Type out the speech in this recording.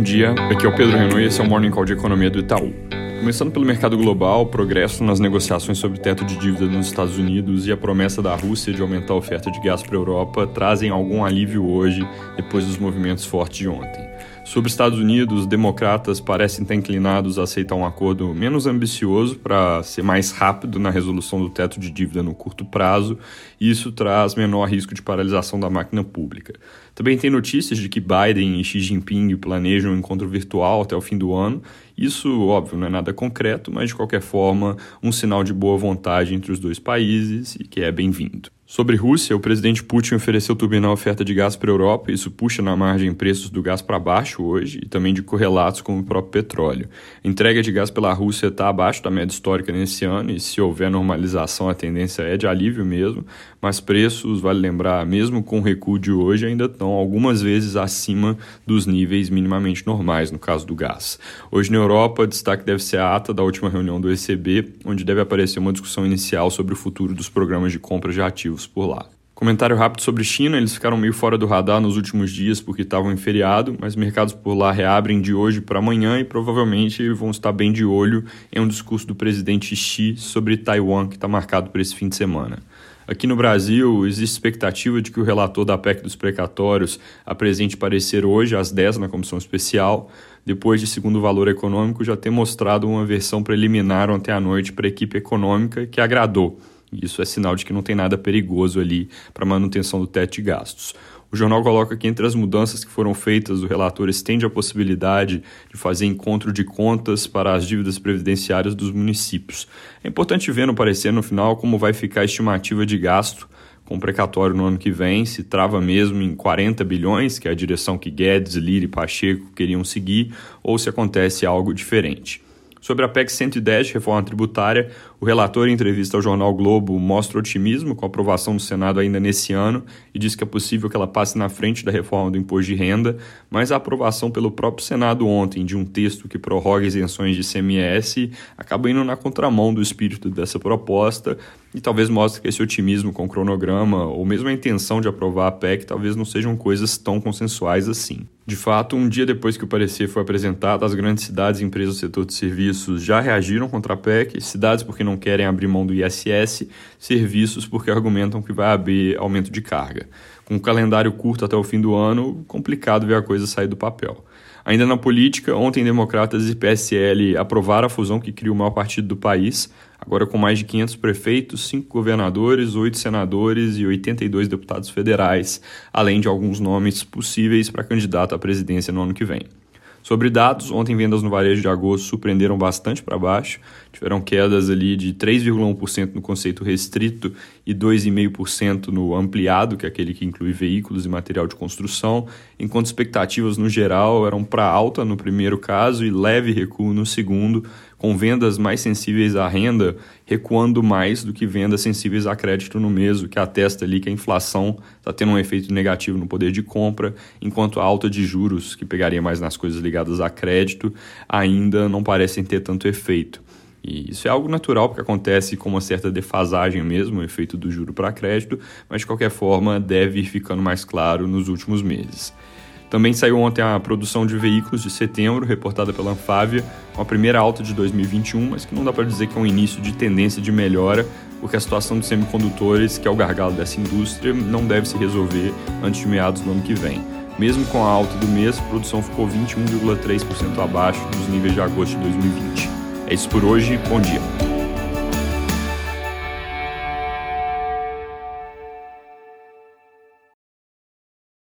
Bom dia, aqui é o Pedro Renault e esse é o Morning Call de Economia do Itaú. Começando pelo mercado global, progresso nas negociações sobre teto de dívida nos Estados Unidos e a promessa da Rússia de aumentar a oferta de gás para a Europa trazem algum alívio hoje, depois dos movimentos fortes de ontem. Sobre os Estados Unidos, democratas parecem estar inclinados a aceitar um acordo menos ambicioso para ser mais rápido na resolução do teto de dívida no curto prazo, e isso traz menor risco de paralisação da máquina pública. Também tem notícias de que Biden e Xi Jinping planejam um encontro virtual até o fim do ano. Isso, óbvio, não é nada concreto, mas de qualquer forma, um sinal de boa vontade entre os dois países e que é bem-vindo. Sobre Rússia, o presidente Putin ofereceu turbinar oferta de gás para a Europa, isso puxa na margem preços do gás para baixo hoje e também de correlatos como o próprio petróleo. A entrega de gás pela Rússia está abaixo da média histórica nesse ano, e se houver normalização, a tendência é de alívio mesmo, mas preços, vale lembrar, mesmo com o recuo de hoje, ainda estão algumas vezes acima dos níveis minimamente normais, no caso do gás. Hoje na Europa, destaque deve ser a ata da última reunião do ECB, onde deve aparecer uma discussão inicial sobre o futuro dos programas de compra de ativos por lá. Comentário rápido sobre China, eles ficaram meio fora do radar nos últimos dias porque estavam em feriado, mas mercados por lá reabrem de hoje para amanhã e provavelmente vão estar bem de olho em um discurso do presidente Xi sobre Taiwan que está marcado para esse fim de semana. Aqui no Brasil, existe expectativa de que o relator da PEC dos precatórios apresente parecer hoje às 10 na comissão especial, depois de, segundo valor econômico, já ter mostrado uma versão preliminar ontem à noite para a equipe econômica que agradou isso é sinal de que não tem nada perigoso ali para manutenção do teto de gastos. O jornal coloca que entre as mudanças que foram feitas, o relator estende a possibilidade de fazer encontro de contas para as dívidas previdenciárias dos municípios. É importante ver no parecer no final como vai ficar a estimativa de gasto com precatório no ano que vem, se trava mesmo em 40 bilhões, que é a direção que Guedes, Lira e Pacheco queriam seguir, ou se acontece algo diferente. Sobre a PEC 110, reforma tributária, o relator, em entrevista ao jornal Globo, mostra otimismo com a aprovação do Senado ainda nesse ano e diz que é possível que ela passe na frente da reforma do imposto de renda, mas a aprovação pelo próprio Senado ontem de um texto que prorroga isenções de CMS acaba indo na contramão do espírito dessa proposta e talvez mostre que esse otimismo com o cronograma ou mesmo a intenção de aprovar a PEC talvez não sejam coisas tão consensuais assim. De fato, um dia depois que o parecer foi apresentado, as grandes cidades e empresas do setor de serviços já reagiram contra a PEC, cidades porque não querem abrir mão do ISS, serviços porque argumentam que vai haver aumento de carga. Com um calendário curto até o fim do ano, complicado ver a coisa sair do papel. Ainda na política, ontem democratas e PSL aprovaram a fusão que cria o maior partido do país, agora com mais de 500 prefeitos, 5 governadores, 8 senadores e 82 deputados federais, além de alguns nomes possíveis para candidato à presidência no ano que vem. Sobre dados, ontem vendas no varejo de agosto surpreenderam bastante para baixo, tiveram quedas ali de 3,1% no conceito restrito e 2,5% no ampliado, que é aquele que inclui veículos e material de construção, enquanto expectativas no geral eram para alta no primeiro caso e leve recuo no segundo, com vendas mais sensíveis à renda recuando mais do que vendas sensíveis a crédito no mês, o que atesta ali que a inflação está tendo um efeito negativo no poder de compra, enquanto a alta de juros, que pegaria mais nas coisas ligadas a crédito, ainda não parecem ter tanto efeito. E isso é algo natural, porque acontece com uma certa defasagem mesmo, o efeito do juro para crédito, mas de qualquer forma deve ir ficando mais claro nos últimos meses. Também saiu ontem a produção de veículos de setembro, reportada pela Anfávia, com a primeira alta de 2021, mas que não dá para dizer que é um início de tendência de melhora, porque a situação dos semicondutores, que é o gargalo dessa indústria, não deve se resolver antes de meados do ano que vem. Mesmo com a alta do mês, a produção ficou 21,3% abaixo dos níveis de agosto de 2020. É isso por hoje, bom dia.